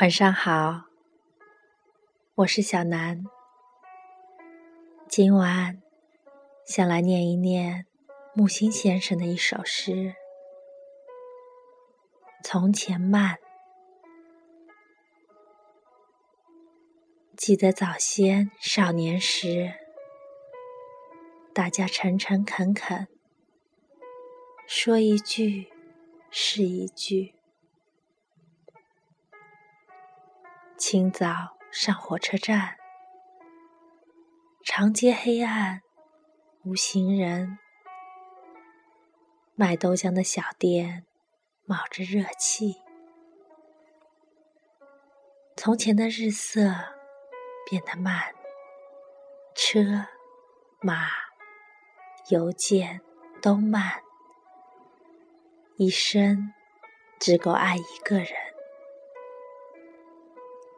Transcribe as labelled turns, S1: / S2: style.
S1: 晚上好，我是小南。今晚想来念一念木心先生的一首诗《从前慢》。记得早先少年时，大家诚诚恳恳，说一句是一句。清早上火车站，长街黑暗，无行人。卖豆浆的小店冒着热气。从前的日色变得慢，车马邮件都慢，一生只够爱一个人。